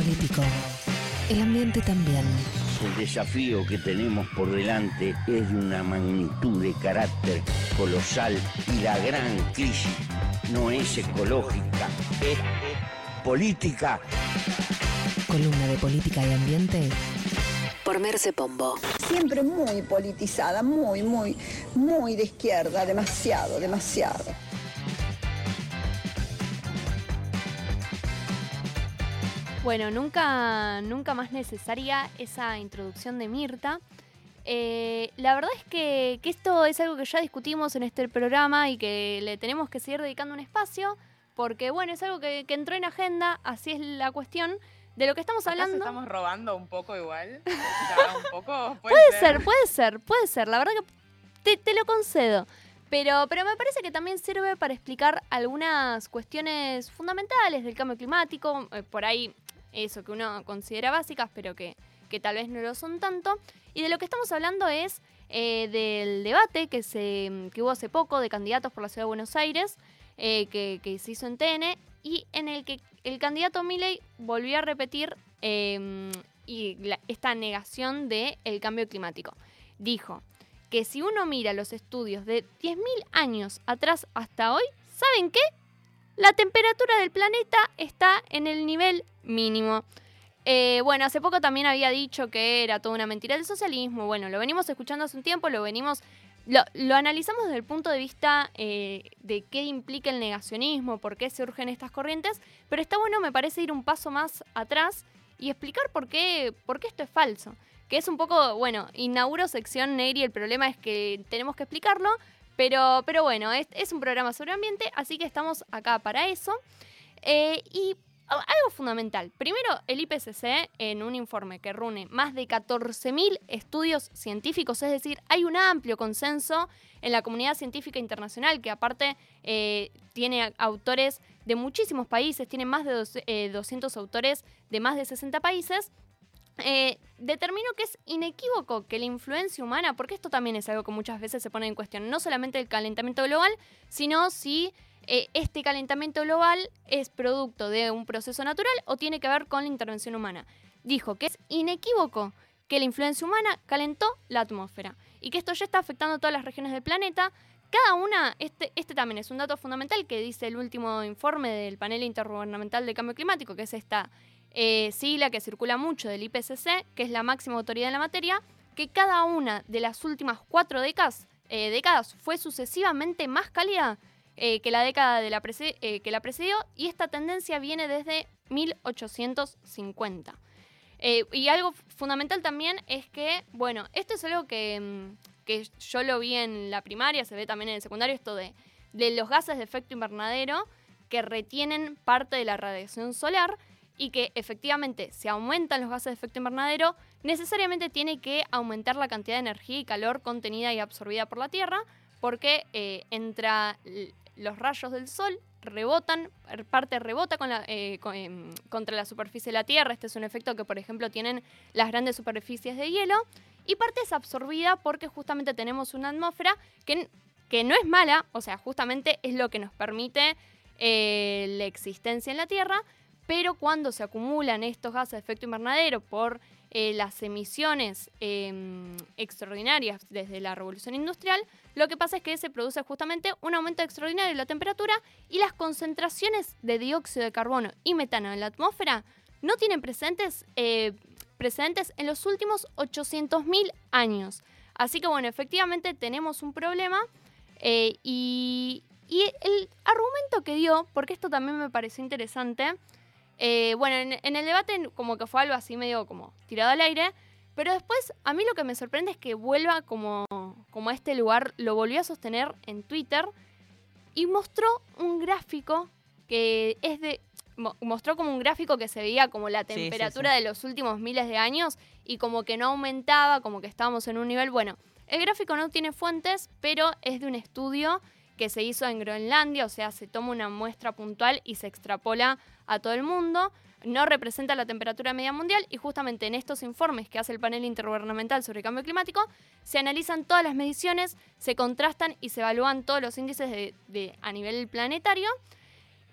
político. El ambiente también. El desafío que tenemos por delante es de una magnitud de carácter colosal y la gran crisis no es ecológica, es política. Columna de política y ambiente por Merce Pombo. Siempre muy politizada, muy, muy, muy de izquierda, demasiado, demasiado. Bueno, nunca, nunca más necesaria esa introducción de Mirta. Eh, la verdad es que, esto es algo que ya discutimos en este programa y que le tenemos que seguir dedicando un espacio, porque bueno, es algo que, entró en agenda, así es la cuestión. De lo que estamos hablando. estamos robando un poco igual. ¿Puede, ser? puede ser, puede ser. La verdad que te, lo concedo. Pero, pero me parece que también sirve para explicar algunas cuestiones fundamentales del cambio climático. Eh, por ahí eso que uno considera básicas, pero que, tal vez no lo son tanto. Y de lo que estamos hablando es eh, del debate que, se, que hubo hace poco de candidatos por la Ciudad de Buenos Aires, eh, que, se hizo en TN, y en el que el candidato Milley volvió a repetir em, y esta negación del el cambio climático. Dijo que si uno mira los estudios de 10.000 años atrás hasta hoy, ¿saben qué? La temperatura del planeta está en el nivel mínimo. Eh, bueno, hace poco también había dicho que era toda una mentira del socialismo. Bueno, lo venimos escuchando hace un tiempo, lo venimos. Lo, analizamos desde el punto de vista eh, de qué implica el negacionismo, por qué surgen estas corrientes, pero está bueno, me parece, ir un paso más atrás y explicar por qué, por qué esto es falso. Que es un poco, bueno, inauguro sección Negri, el problema es que tenemos que explicarlo, pero, pero bueno, es, un programa sobre ambiente, así que estamos acá para eso. Eh, y algo fundamental. Primero, el IPCC, en un informe que reúne más de 14.000 estudios científicos, es decir, hay un amplio consenso en la comunidad científica internacional, que aparte eh, tiene autores de muchísimos países, tiene más de 200 eh, autores de más de 60 países, eh, determino que es inequívoco que la influencia humana, porque esto también es algo que muchas veces se pone en cuestión, no solamente el calentamiento global, sino si eh, este calentamiento global es producto de un proceso natural o tiene que ver con la intervención humana. Dijo que es inequívoco que la influencia humana calentó la atmósfera y que esto ya está afectando a todas las regiones del planeta. Cada una, este, este también es un dato fundamental que dice el último informe del panel intergubernamental de cambio climático, que es esta eh, sigla que circula mucho del IPCC, que es la máxima autoridad en la materia, que cada una de las últimas cuatro décadas, eh, décadas fue sucesivamente más cálida eh, que la década la que la precedió y esta tendencia viene desde 1850. y algo fundamental también es que, bueno, esto es algo que, mm, que, yo lo vi en la primaria, se ve también en el secundario, esto de, de los gases de efecto invernadero que retienen parte de la radiación solar y que efectivamente si aumentan los gases de efecto invernadero, necesariamente tiene que aumentar la cantidad de energía y calor contenida y absorbida por la Tierra, porque eh, entra los rayos del Sol, rebotan, parte rebota eh, em, contra la superficie de la Tierra, este es un efecto que por ejemplo tienen las grandes superficies de hielo, y parte es absorbida porque justamente tenemos una atmósfera que, que no es mala, o sea, justamente es lo que nos permite eh, la existencia en la Tierra, pero cuando se acumulan estos gases de efecto invernadero por eh, las emisiones em, extraordinarias desde la revolución industrial, lo que pasa es que se produce justamente un aumento extraordinario de la temperatura y las concentraciones de dióxido de carbono y metano en la atmósfera no tienen presentes, eh, precedentes en los últimos 800.000 años. Así que bueno, efectivamente tenemos un problema eh, y, y el argumento que dio, porque esto también me pareció interesante, eh, bueno, en, el debate como que fue algo así medio como tirado al aire, pero después a mí lo que me sorprende es que vuelva como, como a este lugar, lo volvió a sostener en Twitter y mostró un gráfico que es de... Mostró como un gráfico que se veía como la temperatura de los últimos miles de años y como que no aumentaba, como que estábamos en un nivel... Bueno, el gráfico no tiene fuentes, pero es de un estudio que se hizo en Groenlandia, o sea, se toma una muestra puntual y se extrapola a todo el mundo, no representa la temperatura media mundial y justamente en estos informes que hace el panel intergubernamental sobre cambio climático se analizan todas las mediciones, se contrastan y se evalúan todos los índices de, a nivel planetario.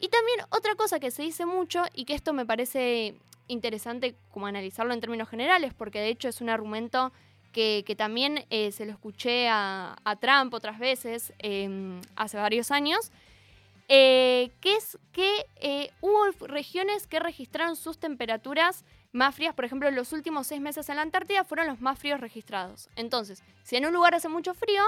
Y también otra cosa que se dice mucho y que esto me parece interesante como analizarlo en términos generales, porque de hecho es un argumento que, también eh, se lo escuché a, Trump otras veces em, hace varios años, eh, que es que eh, hubo regiones que registraron sus temperaturas más frías, por ejemplo, los últimos seis meses en la Antártida fueron los más fríos registrados. Entonces, si en un lugar hace mucho frío,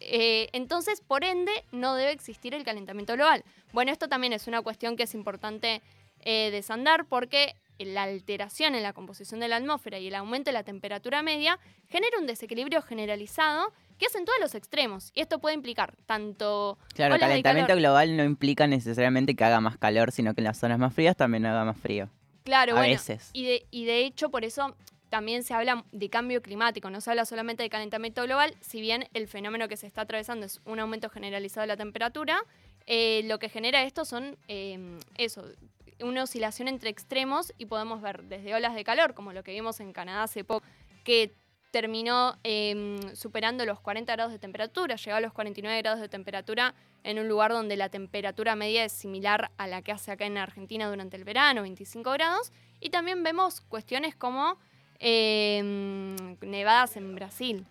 entonces, por ende, no debe existir el calentamiento global. Bueno, esto también es una cuestión que es importante desandar porque la alteración en la composición de la atmósfera y el aumento de la temperatura media genera un desequilibrio generalizado que es en todos los extremos. Y esto puede implicar tanto... Claro, el calentamiento global no implica necesariamente que haga más calor, sino que en las zonas más frías también haga más frío. Claro, a veces. Y de, y de hecho, por eso también se habla de cambio climático, no se habla solamente de calentamiento global, si bien el fenómeno que se está atravesando es un aumento generalizado de la temperatura, eh, lo que genera esto son eh, eso, una oscilación entre extremos y podemos ver desde olas de calor, como lo que vimos en Canadá hace poco, que terminó em, superando los 40 grados de temperatura, llegó a los 49 grados de temperatura en un lugar donde la temperatura media es similar a la que hace acá en Argentina durante el verano, 25 grados, y también vemos cuestiones como em, nevadas en Brasil.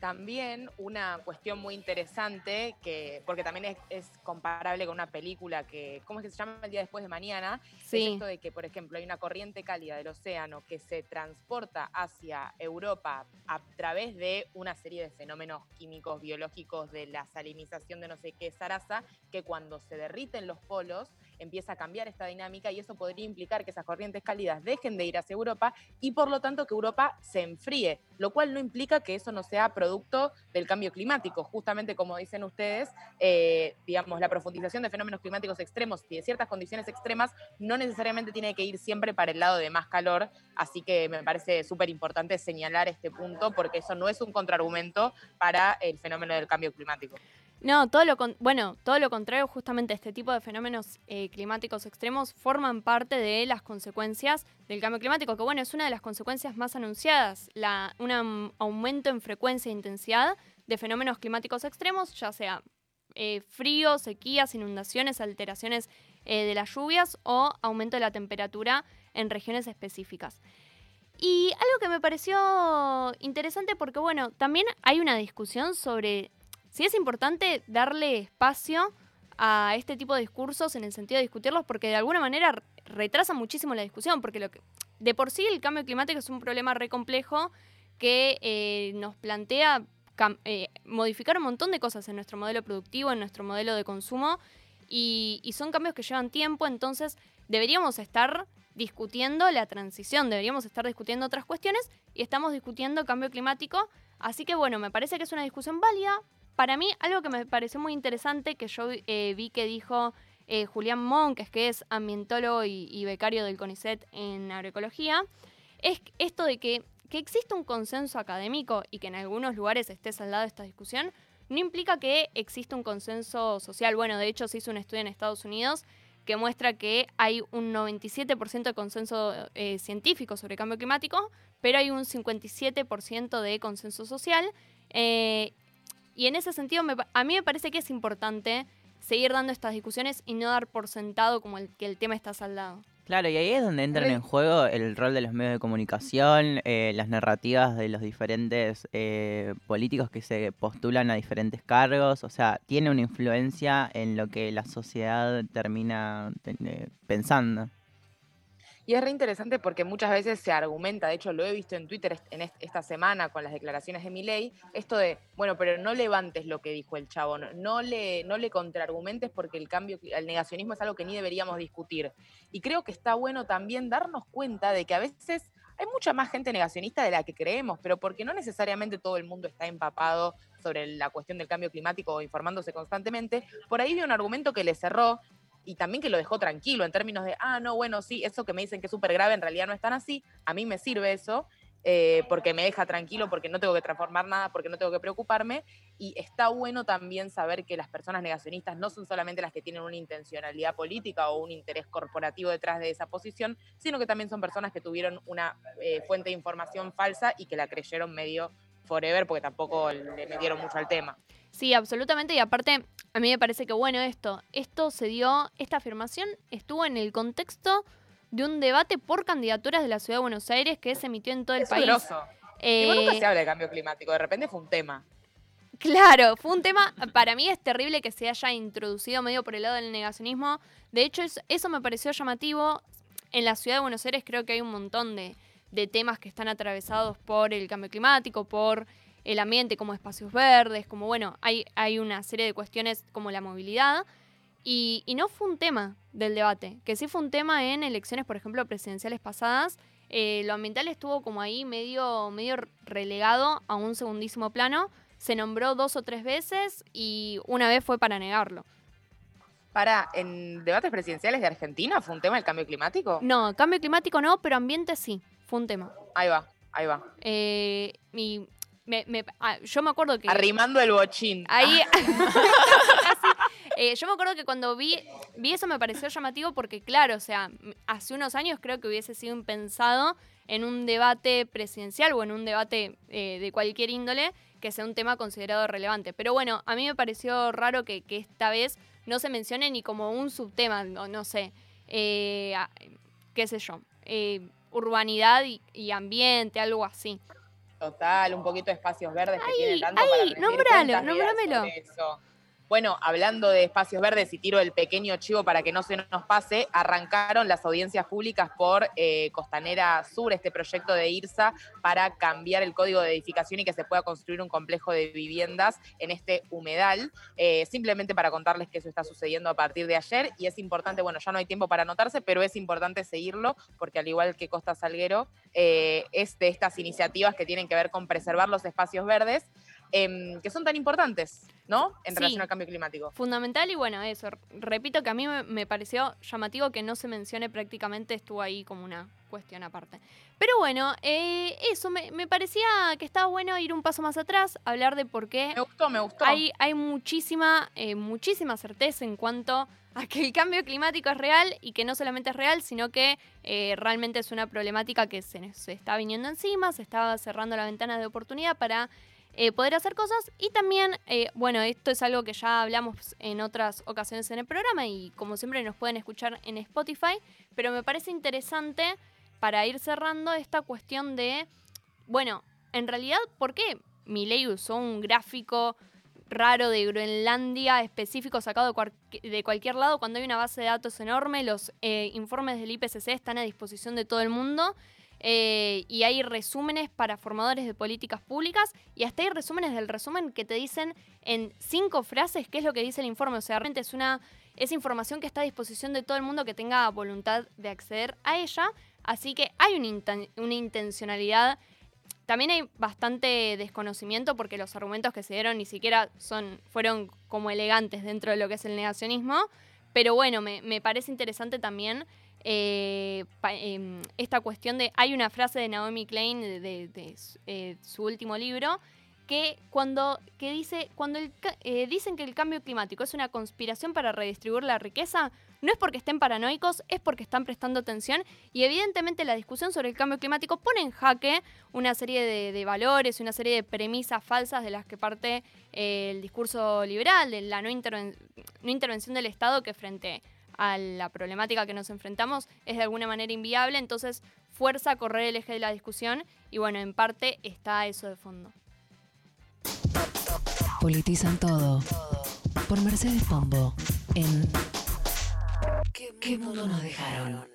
También una cuestión muy interesante, que, porque también es, comparable con una película que, ¿cómo es que se llama el día después de mañana? Sí. Es esto de que, por ejemplo, hay una corriente cálida del océano que se transporta hacia Europa a través de una serie de fenómenos químicos, biológicos, de la salinización de no sé qué zaraza, que cuando se derriten los polos, empieza a cambiar esta dinámica y eso podría implicar que esas corrientes cálidas dejen de ir hacia Europa y por lo tanto que Europa se enfríe, lo cual no implica que eso no sea producto del cambio climático. Justamente como dicen ustedes, eh, digamos, la profundización de fenómenos climáticos extremos y de ciertas condiciones extremas no necesariamente tiene que ir siempre para el lado de más calor, así que me parece súper importante señalar este punto porque eso no es un contraargumento para el fenómeno del cambio climático. No, todo lo bueno, todo lo contrario, justamente este tipo de fenómenos eh, climáticos extremos forman parte de las consecuencias del cambio climático, que bueno, es una de las consecuencias más anunciadas, la, un aumento en frecuencia e intensidad de fenómenos climáticos extremos, ya sea eh, frío, sequías, inundaciones, alteraciones eh, de las lluvias o aumento de la temperatura en regiones específicas. Y algo que me pareció interesante porque, bueno, también hay una discusión sobre sí es importante darle espacio a este tipo de discursos en el sentido de discutirlos porque de alguna manera retrasa muchísimo la discusión, porque lo que, de por sí el cambio climático es un problema re complejo que eh, nos plantea eh, modificar un montón de cosas en nuestro modelo productivo, en nuestro modelo de consumo, y, y son cambios que llevan tiempo, entonces deberíamos estar discutiendo la transición, deberíamos estar discutiendo otras cuestiones y estamos discutiendo cambio climático, así que bueno, me parece que es una discusión válida, para mí, algo que me pareció muy interesante, que yo eh, vi que dijo eh, Julián Monk, que es ambientólogo y, becario del CONICET en agroecología, es esto de que, que existe un consenso académico y que en algunos lugares esté saldado esta discusión, no implica que exista un consenso social. Bueno, de hecho se hizo un estudio en Estados Unidos que muestra que hay un 97% de consenso eh, científico sobre cambio climático, pero hay un 57% de consenso social. Y en ese sentido, a mí me parece que es importante seguir dando estas discusiones y no dar por sentado como el, que el tema está saldado. Claro, y ahí es donde entran en juego el rol de los medios de comunicación, eh, las narrativas de los diferentes eh, políticos que se postulan a diferentes cargos, o sea, tiene una influencia en lo que la sociedad termina eh, pensando. Y es re interesante porque muchas veces se argumenta, de hecho lo he visto en Twitter esta semana con las declaraciones de Milei, esto de, bueno, pero no levantes lo que dijo el chavo, no le, no le contraargumentes porque el cambio, el negacionismo es algo que ni deberíamos discutir. Y creo que está bueno también darnos cuenta de que a veces hay mucha más gente negacionista de la que creemos, pero porque no necesariamente todo el mundo está empapado sobre la cuestión del cambio climático o informándose constantemente. Por ahí vi un argumento que le cerró, y también que lo dejó tranquilo en términos de, ah, no, bueno, sí, eso que me dicen que es súper grave en realidad no es tan así, a mí me sirve eso. Eh, porque me deja tranquilo, porque no tengo que transformar nada, porque no tengo que preocuparme. Y está bueno también saber que las personas negacionistas no son solamente las que tienen una intencionalidad política o un interés corporativo detrás de esa posición, sino que también son personas que tuvieron una eh, fuente de información falsa y que la creyeron medio forever porque tampoco le metieron mucho al tema. Sí, absolutamente. Y aparte, a mí me parece que bueno esto. Esto se dio, esta afirmación estuvo en el contexto de un debate por candidaturas de la Ciudad de Buenos Aires que se emitió en todo el país. Eh, nunca se habla de cambio climático, de repente fue un tema. Claro, fue un tema, para mí es terrible que se haya introducido medio por el lado del negacionismo. De hecho, eso me pareció llamativo. En la ciudad de Buenos Aires creo que hay un montón de, de temas que están atravesados por el cambio climático, por el ambiente, como espacios verdes, como bueno, hay, hay una serie de cuestiones como la movilidad. Y, y, no fue un tema del debate, que sí fue un tema en elecciones, por ejemplo, presidenciales pasadas. Eh, lo ambiental estuvo como ahí medio, medio relegado a un segundísimo plano. Se nombró dos o tres veces y una vez fue para negarlo. Para, ¿en debates presidenciales de Argentina fue un tema el cambio climático? No, cambio climático no, pero ambiente sí, fue un tema. Ahí va, ahí va. Eh, ah, yo me acuerdo que... Arrimando el bochín. Ahí... Eh, yo me acuerdo que cuando vi, vi eso me pareció llamativo porque, claro, o sea, hace unos años creo que hubiese sido impensado en un debate presidencial o en un debate eh, de cualquier índole que sea un tema considerado relevante. Pero bueno, a mí me pareció raro que, esta vez no se mencione ni como un subtema, no, no sé, eh, qué sé yo, urbanidad y, ambiente, algo así. Total, un poquito de espacios verdes que tiene tanto ay, para nómbralo, nómbramelo. Bueno, hablando de espacios verdes y tiro el pequeño chivo para que no se nos pase, arrancaron las audiencias públicas por eh, Costanera Sur, este proyecto de IRSA para cambiar el código de edificación y que se pueda construir un complejo de viviendas en este humedal. Eh, simplemente para contarles que eso está sucediendo a partir de ayer y es importante, bueno, ya no hay tiempo para anotarse, pero es importante seguirlo porque al igual que Costa Salguero, eh, es de estas iniciativas que tienen que ver con preservar los espacios verdes. Em, que son tan importantes, ¿no? En relación al cambio climático. Fundamental y bueno, eso. Repito que a mí me, pareció llamativo que no se mencione prácticamente, estuvo ahí como una cuestión aparte. Pero bueno, eh, eso, me, parecía que estaba bueno ir un paso más atrás, hablar de por qué. Me gustó, me gustó. Hay, hay muchísima, eh, muchísima certeza en cuanto a que el cambio climático es real y que no solamente es real, sino que eh, realmente es una problemática que se, se está viniendo encima, se está cerrando la ventana de oportunidad para eh, poder hacer cosas. Y también, eh, bueno, esto es algo que ya hablamos en otras ocasiones en el programa y como siempre nos pueden escuchar en Spotify, pero me parece interesante para ir cerrando esta cuestión de, bueno, en realidad, ¿por qué Milei usó un gráfico raro de Groenlandia específico sacado de, cualquier lado cuando hay una base de datos enorme? Los eh, informes del IPCC están a disposición de todo el mundo eh, y hay resúmenes para formadores de políticas públicas y hasta hay resúmenes del resumen que te dicen en cinco frases qué es lo que dice el informe. O sea, realmente es una es información que está a disposición de todo el mundo que tenga voluntad de acceder a ella. Así que hay una, una intencionalidad. También hay bastante desconocimiento porque los argumentos que se dieron ni siquiera son, fueron como elegantes dentro de lo que es el negacionismo. Pero bueno, me, me parece interesante también eh, em, esta cuestión de. Hay una frase de Naomi Klein de, eh, su último libro que cuando que dice cuando eh, dicen que el cambio climático es una conspiración para redistribuir la riqueza no es porque estén paranoicos es porque están prestando atención y evidentemente la discusión sobre el cambio climático pone en jaque una serie de, de valores una serie de premisas falsas de las que parte el discurso liberal de la no, no intervención del Estado que frente a la problemática que nos enfrentamos es de alguna manera inviable, entonces fuerza a correr el eje de la discusión y bueno, en parte está eso de fondo. Politizan todo por Mercedes Pombo en ¿Qué mundo nos dejaron?